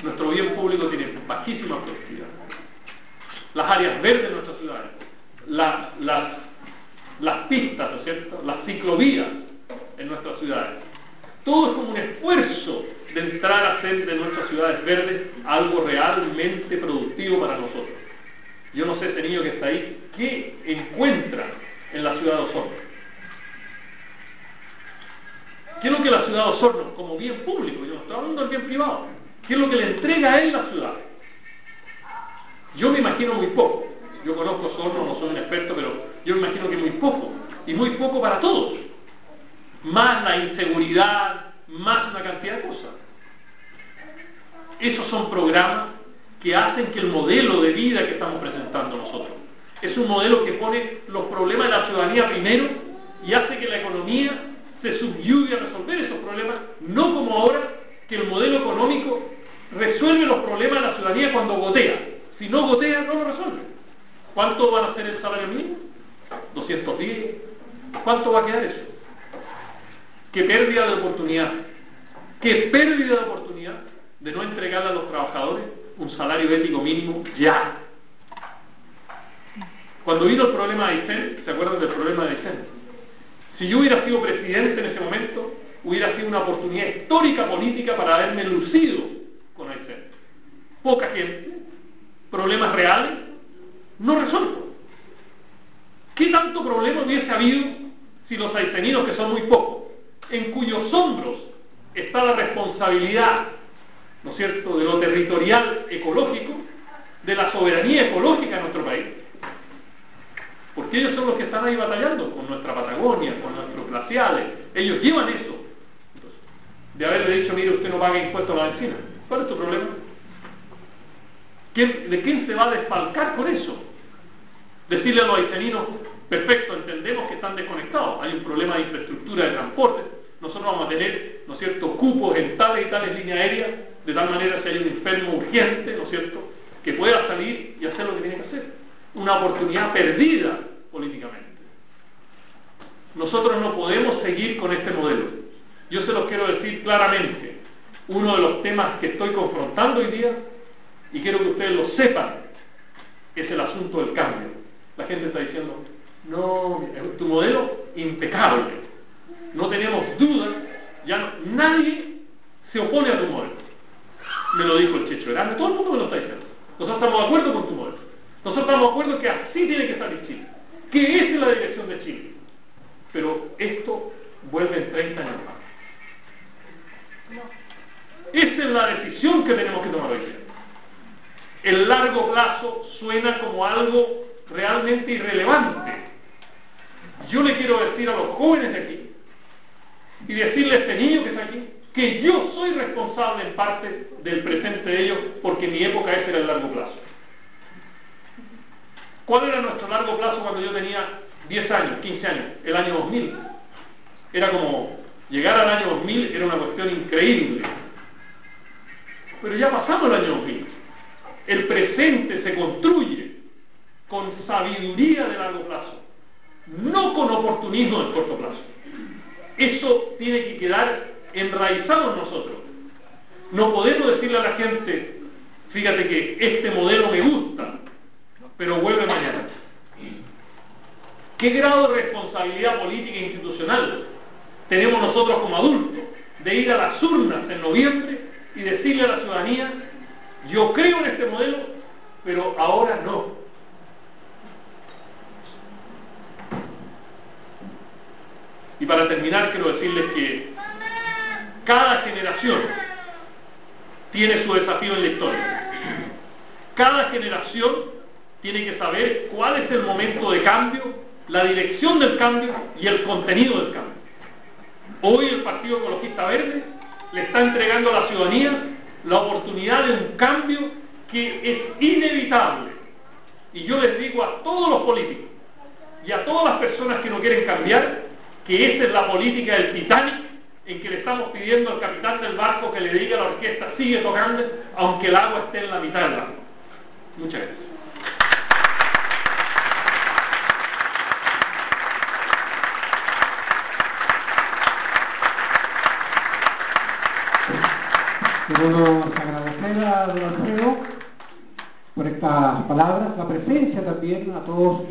Nuestro bien público tiene bajísima productividad. Las áreas verdes de nuestras ciudades, las, las pistas, ¿no es cierto? Las ciclovías en nuestras ciudades. Todo es como un esfuerzo de entrar a hacer de nuestras ciudades verdes algo realmente productivo para nosotros. Yo no sé ese niño que está ahí, ¿qué encuentra en la ciudad de Osorno? ¿Qué es lo que la ciudad de Osorno, como bien público, yo no estoy hablando del bien privado, qué es lo que le entrega a él la ciudad? Yo me imagino muy poco. Yo conozco Osorno, no soy un experto, pero yo me imagino que muy poco. Y muy poco para todos. Más la inseguridad, más una cantidad de cosas. Esos son programas que hacen que el modelo de vida que estamos presentando nosotros es un modelo que pone los problemas de la ciudadanía primero y hace que la economía se subyugue a resolver esos problemas, no como ahora que el modelo económico resuelve los problemas de la ciudadanía cuando gotea. Si no gotea, no lo resuelve. ¿Cuánto van a ser el salario mínimo? 210. ¿Cuánto va a quedar eso? Qué pérdida de oportunidad. Qué pérdida de oportunidad de no entregarle a los trabajadores un salario ético mínimo ya. Cuando vino el problema de Aysén, ¿se acuerdan del problema de Aysén? Si yo hubiera sido presidente en ese momento, hubiera sido una oportunidad histórica política para haberme lucido con Aysén. Poca gente, problemas reales, no resuelto. ¿Qué tanto problema hubiese habido si los ayseninos, que son muy pocos, en cuyos hombros está la responsabilidad, ¿no es cierto?, de lo territorial ecológico, de la soberanía ecológica de nuestro país. Porque ellos son los que están ahí batallando con nuestra Patagonia, con nuestros glaciales. Ellos llevan eso. de haberle dicho, mire, usted no paga impuestos a la vecina. ¿Cuál es tu problema? ¿De quién se va a desfalcar con eso? Decirle a los haitianinos, perfecto, entendemos que están desconectados, hay un problema de infraestructura de transporte, nosotros vamos a tener, ¿no es cierto?, cupos en tales y tales líneas aéreas, de tal manera que hay un enfermo urgente, ¿no es cierto?, que pueda salir y hacer lo que tiene que hacer. Una oportunidad perdida políticamente. Nosotros no podemos seguir con este modelo. Yo se los quiero decir claramente. Uno de los temas que estoy confrontando hoy día, y quiero que ustedes lo sepan, es el asunto del cambio. La gente está diciendo, no, tu modelo impecable no tenemos dudas, ya nadie se opone a tu modelo. Me lo dijo el Checho Grande, todo el mundo me lo está diciendo. Nosotros estamos de acuerdo con tu modelo. Nosotros estamos de acuerdo que así tiene que salir Chile, que esa es la dirección de Chile. Pero esto vuelve en 30 años más. Esa es la decisión que tenemos que tomar hoy día. El largo plazo suena como algo realmente irrelevante. Yo le quiero decir a los jóvenes de aquí y decirle a este niño que está aquí que yo soy responsable en parte del presente de ellos porque mi época ese era el largo plazo. ¿Cuál era nuestro largo plazo cuando yo tenía 10 años, 15 años? El año 2000. Era como llegar al año 2000 era una cuestión increíble. Pero ya pasamos el año 2000. El presente se construye con sabiduría de largo plazo, no con oportunismo de corto plazo. Eso tiene que quedar enraizado en nosotros. No podemos decirle a la gente, fíjate que este modelo me gusta, pero vuelve mañana. ¿Qué grado de responsabilidad política e institucional tenemos nosotros como adultos de ir a las urnas en noviembre y decirle a la ciudadanía, yo creo en este modelo, pero ahora no? Y para terminar, quiero decirles que cada generación tiene su desafío en la historia. Cada generación tiene que saber cuál es el momento de cambio, la dirección del cambio y el contenido del cambio. Hoy el Partido Lista Verde le está entregando a la ciudadanía la oportunidad de un cambio que es inevitable. Y yo les digo a todos los políticos y a todas las personas que no quieren cambiar que esa es la política del Titanic en que le estamos pidiendo al capitán del barco que le diga a la orquesta sigue tocando aunque el agua esté en la mitad del barco. Muchas gracias. Queremos agradecer a don por estas palabras, la presencia también a todos,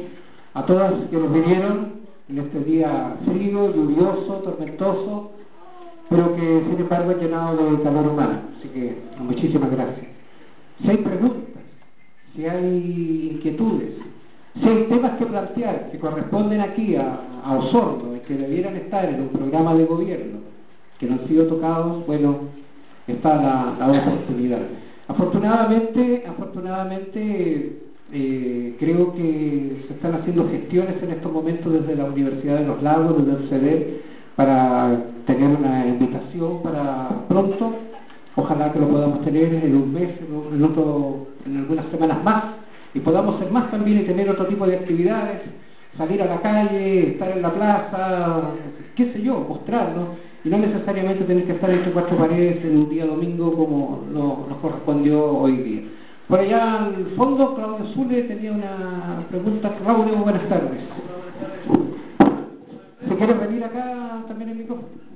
a todas que nos vinieron en este día frío, lluvioso, tormentoso, pero que sin embargo ha llenado de calor humano. Así que muchísimas gracias. Si hay preguntas, si hay inquietudes, si hay temas que plantear que corresponden aquí a, a Osorno y que debieran estar en un programa de gobierno que no han sido tocados, bueno, está la, la oportunidad. Afortunadamente, afortunadamente eh, creo que se están haciendo gestiones en estos momentos desde la Universidad de los Lagos, desde el CEDER, para tener una invitación para pronto. Ojalá que lo podamos tener en un mes, en, otro, en algunas semanas más, y podamos ser más también y tener otro tipo de actividades, salir a la calle, estar en la plaza, qué sé yo, mostrarnos y no necesariamente tener que estar entre cuatro paredes en un día domingo como nos correspondió hoy día. Por allá al fondo, Claudio Zule tenía una pregunta. Claudio, buenas tardes. Si quieres venir acá también el micrófono.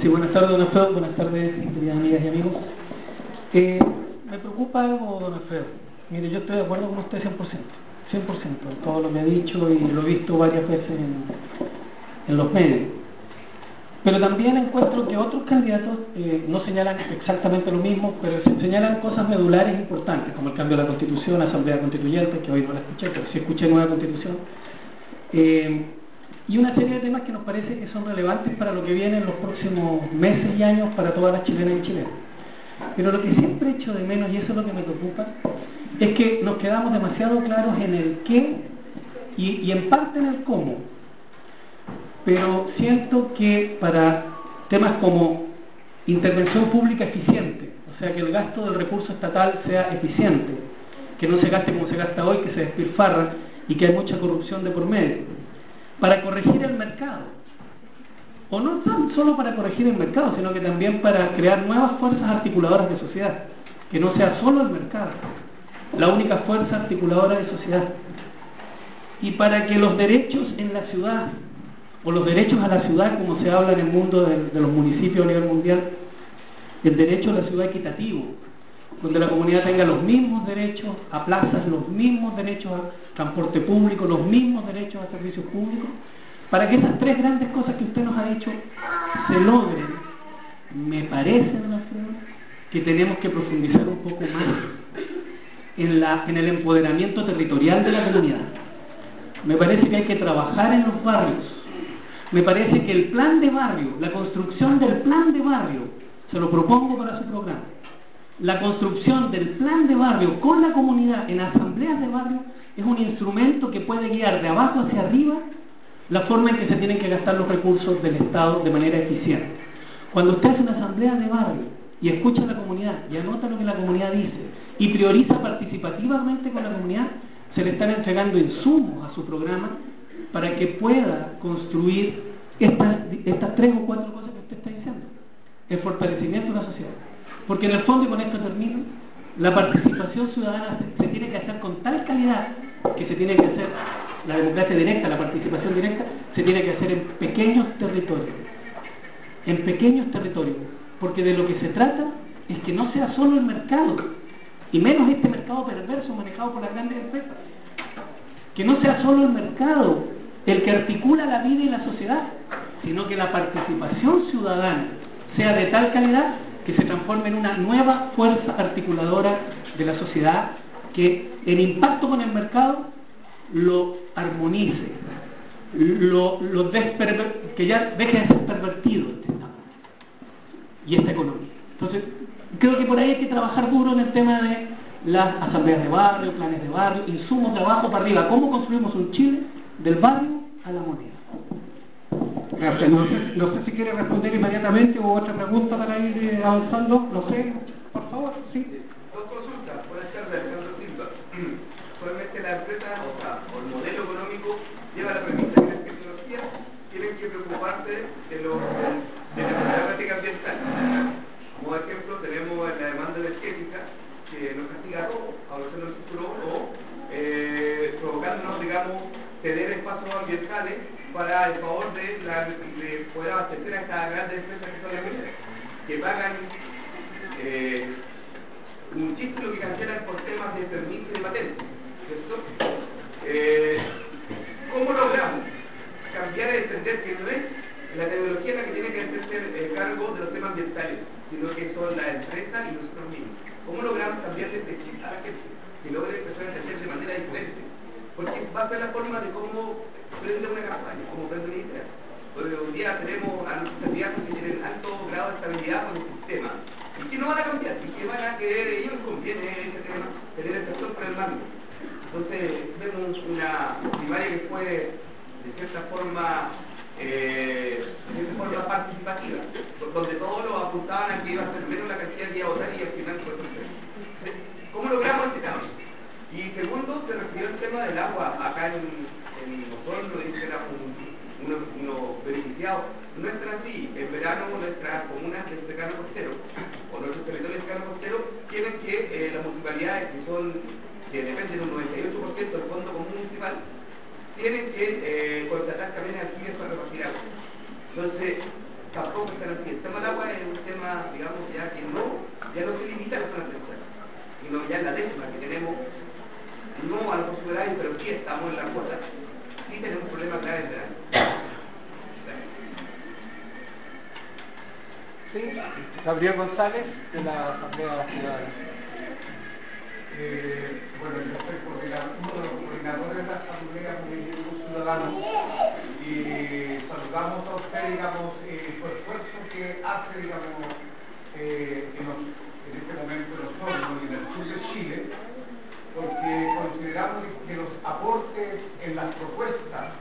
Sí, buenas tardes, don Alfredo. Buenas tardes, queridas amigas y amigos. Eh, me preocupa algo, don Alfredo. Mire, yo estoy de acuerdo con usted 100%. 100%, todo lo que ha dicho y lo he visto varias veces en, en los medios. Pero también encuentro que otros candidatos eh, no señalan exactamente lo mismo, pero señalan cosas medulares importantes, como el cambio de la Constitución, la Asamblea Constituyente, que hoy no la escuché, pero sí escuché nueva Constitución. Eh, y una serie de temas que nos parece que son relevantes para lo que viene en los próximos meses y años para todas las chilenas y chilenos. Pero lo que siempre echo de menos, y eso es lo que me preocupa, es que nos quedamos demasiado claros en el qué y, y en parte en el cómo. Pero siento que para temas como intervención pública eficiente, o sea, que el gasto del recurso estatal sea eficiente, que no se gaste como se gasta hoy, que se despilfarra y que hay mucha corrupción de por medio, para corregir el mercado, o no tan solo para corregir el mercado, sino que también para crear nuevas fuerzas articuladoras de sociedad, que no sea solo el mercado, la única fuerza articuladora de sociedad, y para que los derechos en la ciudad, o los derechos a la ciudad, como se habla en el mundo de, los municipios a nivel mundial, el derecho a la ciudad equitativo, donde la comunidad tenga los mismos derechos a plazas, los mismos derechos a transporte público, los mismos derechos a servicios públicos, para que esas tres grandes cosas que usted nos ha dicho se logren, me parece, don Alfredo, que tenemos que profundizar un poco más en, la, en el empoderamiento territorial de la comunidad. Me parece que hay que trabajar en los barrios. Me parece que el plan de barrio, la construcción del plan de barrio, se lo propongo para su programa. La construcción del plan de barrio con la comunidad en asambleas de barrio es un instrumento que puede guiar de abajo hacia arriba la forma en que se tienen que gastar los recursos del Estado de manera eficiente. Cuando usted hace una asamblea de barrio y escucha a la comunidad y anota lo que la comunidad dice y prioriza participativamente con la comunidad, se le están entregando insumos a su programa para que pueda construir estas, tres o cuatro cosas que usted está diciendo. El fortalecimiento de la sociedad. Porque en el fondo, y con esto termino, la participación ciudadana se tiene que hacer con tal calidad que se tiene que hacer la democracia directa, la participación directa, se tiene que hacer en pequeños territorios. En pequeños territorios. Porque de lo que se trata es que no sea solo el mercado, y menos este mercado perverso manejado por las grandes empresas. Que no sea solo el mercado el que articula la vida y la sociedad, sino que la participación ciudadana sea de tal calidad que se transforme en una nueva fuerza articuladora de la sociedad que en impacto con el mercado lo armonice, lo, que ya deje de ser pervertido este y esta economía. Entonces, creo que por ahí hay que trabajar duro en el tema de las asambleas de barrio, planes de barrio, insumos de abajo para arriba. ¿Cómo construimos un Chile del barrio a la moneda? Gracias. No sé, no sé si quiere responder inmediatamente o otra pregunta para ir eh, avanzando. No sé, por favor, sí. Dos consultas, puede ser de Alejandro Silva. Solamente la empresa, o sea, o el modelo económico lleva la premisa que las tecnologías tienen que preocuparse de, lo, de la problemática ambiental. Como ejemplo, tenemos la demanda energética que nos castiga a todos, abrazando el futuro o eh, provocándonos, digamos, ceder espacios ambientales para el favor de, la, de poder abastecer a estas grandes empresas que son las mineras, que pagan eh, muchísimo que cancelan por temas de permiso y de patente. Eh, ¿Cómo logramos cambiar y entender que no es la tecnología la que tiene que hacerse el cargo de los temas ambientales, sino que son la empresa y nosotros mismos? ¿Cómo logramos cambiar este chip a la gente? Que logre empezar a entender de manera diferente. Porque va a ser la forma de cómo prende una campaña, cómo prende una idea. Porque hoy día tenemos a los candidatos que tienen alto grado de estabilidad con el sistema y que no van a cambiar, y que van a querer, ellos les conviene ese tema, tener estación por el mando. Entonces, vemos una primaria que fue, de cierta forma, eh, de cierta forma participativa, donde todos lo apuntaban a que iba a ser menos la cantidad que iba a votar y al final fue el ¿Cómo logramos este cambio? Y segundo, se refirió al tema del agua. Acá en, en nosotros dice que éramos unos uno beneficiados. No es así. En verano nuestras comunas del secano costero o nuestros territorios del secano costero tienen que eh, las municipalidades que son que dependen del 98% del fondo común municipal tienen que eh, contratar camiones alquiles para repartir agua. Entonces, tampoco están así. El tema del agua es un tema, digamos, ya que no, ya no se limita a la zona central, sino ya en la décima que tenemos no a los posibilidades, pero sí estamos en la cuota. Sí tenemos problemas graves en verano. Sí, Gabriel González, de la Asamblea Ciudadana. Eh, bueno, yo soy coordinador, uno de los coordinadores de la Asamblea Movimiento Ciudadano y saludamos a usted, digamos, eh, su esfuerzo que hace, digamos, eh, en, los, en este momento en los hornos y en el sur de Chile, porque consideramos que los aportes en las propuestas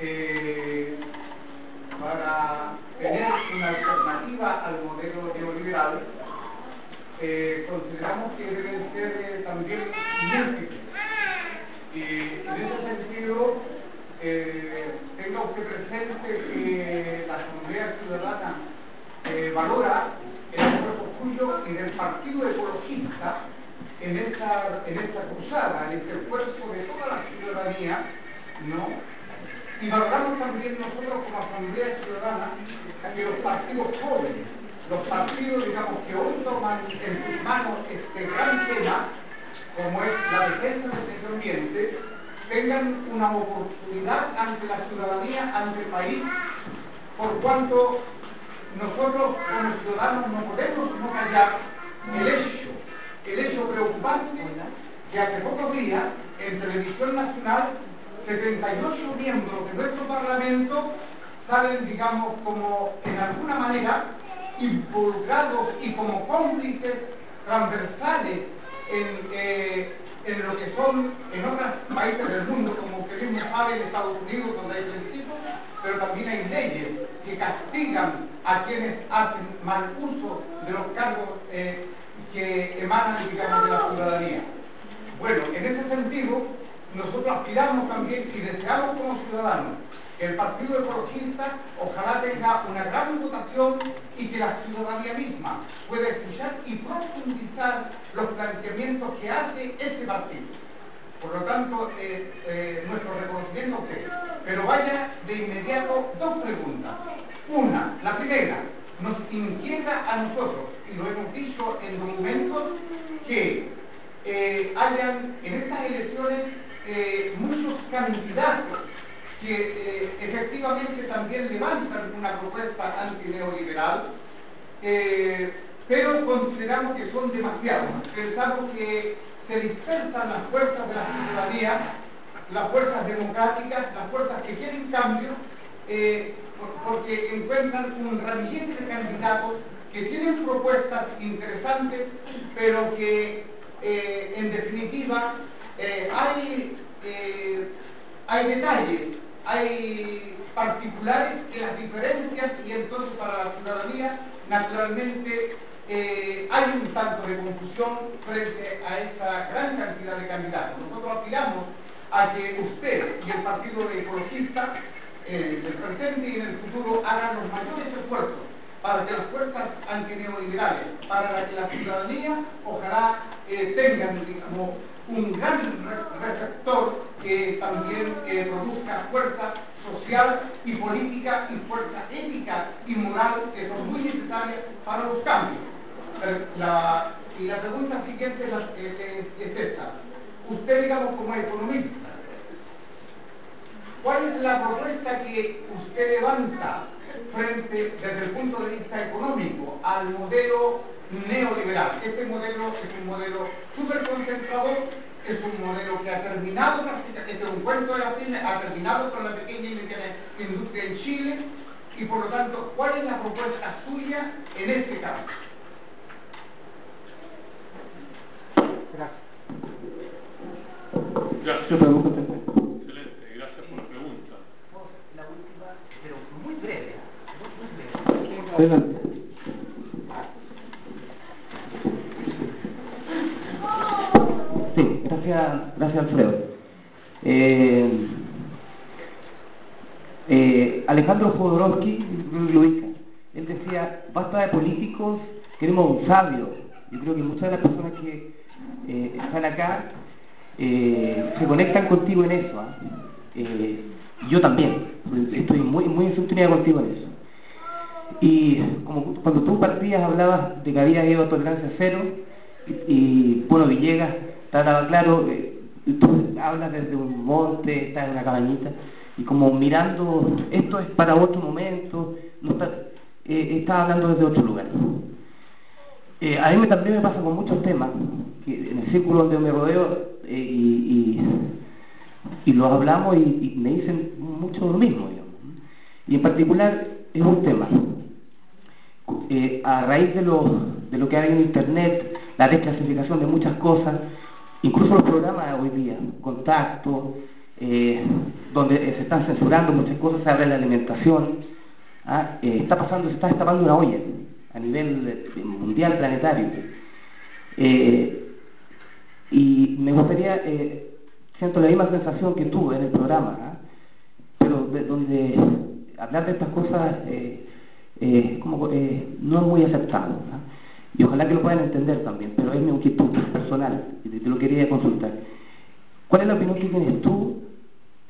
eh, para tener una alternativa al modelo neoliberal, eh, consideramos que deben ser eh, también múltiples. Y en ese sentido, eh, tenga usted presente que la Asamblea Ciudadana eh, valora el esfuerzo suyo y del Partido Ecologista en esta, en cruzada, en esfuerzo de toda la ciudadanía, ¿no? Y valoramos también nosotros como Asamblea Ciudadana que los partidos jóvenes, los partidos, digamos, que hoy toman en sus manos este gran tema, como es la defensa del medio ambiente, tengan una oportunidad ante la ciudadanía, ante el país, por cuanto nosotros como ciudadanos no podemos no callar el hecho, el hecho preocupante que hace pocos días en Televisión Nacional 78 miembros de nuestro Parlamento salen, digamos, como en alguna manera involucrados y como cómplices transversales en, eh, en lo que son en otros países del mundo, como usted mismo sabe, en Estados Unidos, donde hay principios, pero también hay leyes que castigan a quienes hacen mal uso de los cargos eh, que emanan, digamos, de la ciudadanía. Bueno, en ese sentido, nosotros aspiramos también y deseamos como ciudadanos que el Partido Ecologista ojalá tenga una gran votación y que la ciudadanía misma pueda escuchar y profundizar los planteamientos que hace este partido. Por lo tanto, eh, eh, nuestro reconocimiento a usted. Pero vaya de inmediato dos preguntas. Una, la primera, nos inquieta a nosotros, y lo hemos dicho en documentos, que hayan en estas elecciones eh, muchos candidatos que eh, efectivamente también levantan una propuesta antineoliberal, eh, pero consideramos que son demasiados. Pensamos que se dispersan las fuerzas de la ciudadanía, las fuerzas democráticas, las fuerzas que quieren cambio, por- porque encuentran un ramillete de candidatos que tienen propuestas interesantes, pero que eh, en definitiva, eh, hay, eh, hay detalles, hay particulares que las diferencias y entonces para la ciudadanía, naturalmente, eh, hay un tanto de confusión frente a esa gran cantidad de candidatos. Nosotros aspiramos a que usted y el Partido Ecologista, eh, en el presente y en el futuro, hagan los mayores esfuerzos para que las fuerzas antineoliberales, para que la ciudadanía, ojalá eh, tengan digamos, un gran receptor que también eh, produzca fuerza social y política y fuerza ética y moral que son muy necesarias para los cambios. La, y la pregunta siguiente es, es, esta. Usted, digamos, como economista, ¿cuál es la propuesta que usted levanta frente, desde el punto de vista económico, al modelo neoliberal? Este modelo es un modelo súper concentrador, es un modelo que ha terminado, este es un cuento de la cine, ha terminado con la pequeña y mediana industria en Chile, y por lo tanto, ¿cuál es la propuesta suya en este caso? Gracias. Gracias. Excelente, gracias por la pregunta. La última, pero muy breve. Adelante. Sí, gracias, gracias Alfredo. Eh, eh, Alejandro Jodorowsky. Él decía, basta de políticos, queremos un sabio. Yo creo que muchas de las personas que eh, están acá eh, se conectan contigo en eso. ¿ah? Eh, yo también, estoy muy, muy en sintonía contigo en eso. Y como cuando tú partías hablabas de que había ido a tolerancia cero, y, bueno, Villegas estaba claro, eh, tú hablas desde un monte, estás en una cabañita, y como mirando, esto es para otro momento, no está, eh, estás hablando desde otro lugar. Eh, a mí también me pasa con muchos temas, que en el círculo donde me rodeo eh, y, y, y, los hablamos y, y, me dicen mucho lo mismo. Digamos. Y en particular es un tema. Eh, a raíz de lo, de lo que hay en Internet, la desclasificación de muchas cosas, incluso los programas de hoy día, contacto, eh, donde se están censurando muchas cosas, se habla de la alimentación, ¿ah? eh, está pasando, se está destapando una olla a nivel eh, mundial, planetario. Eh, y me gustaría, eh, siento la misma sensación que tuve en el programa, ¿ah? pero de, donde hablar de estas cosas eh, como, eh, no es muy aceptado. Y ojalá que lo puedan entender también, pero es mi inquietud personal y te, lo quería consultar. ¿Cuál es la opinión que tienes tú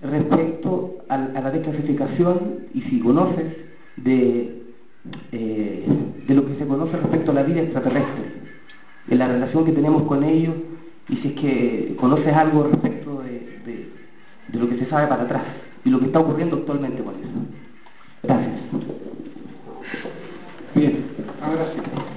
respecto a, la desclasificación y si conoces de eh, de lo que se conoce respecto a la vida extraterrestre, de la relación que tenemos con ellos y si es que conoces algo respecto de, de, lo que se sabe para atrás y lo que está ocurriendo actualmente con eso. Ahora sí.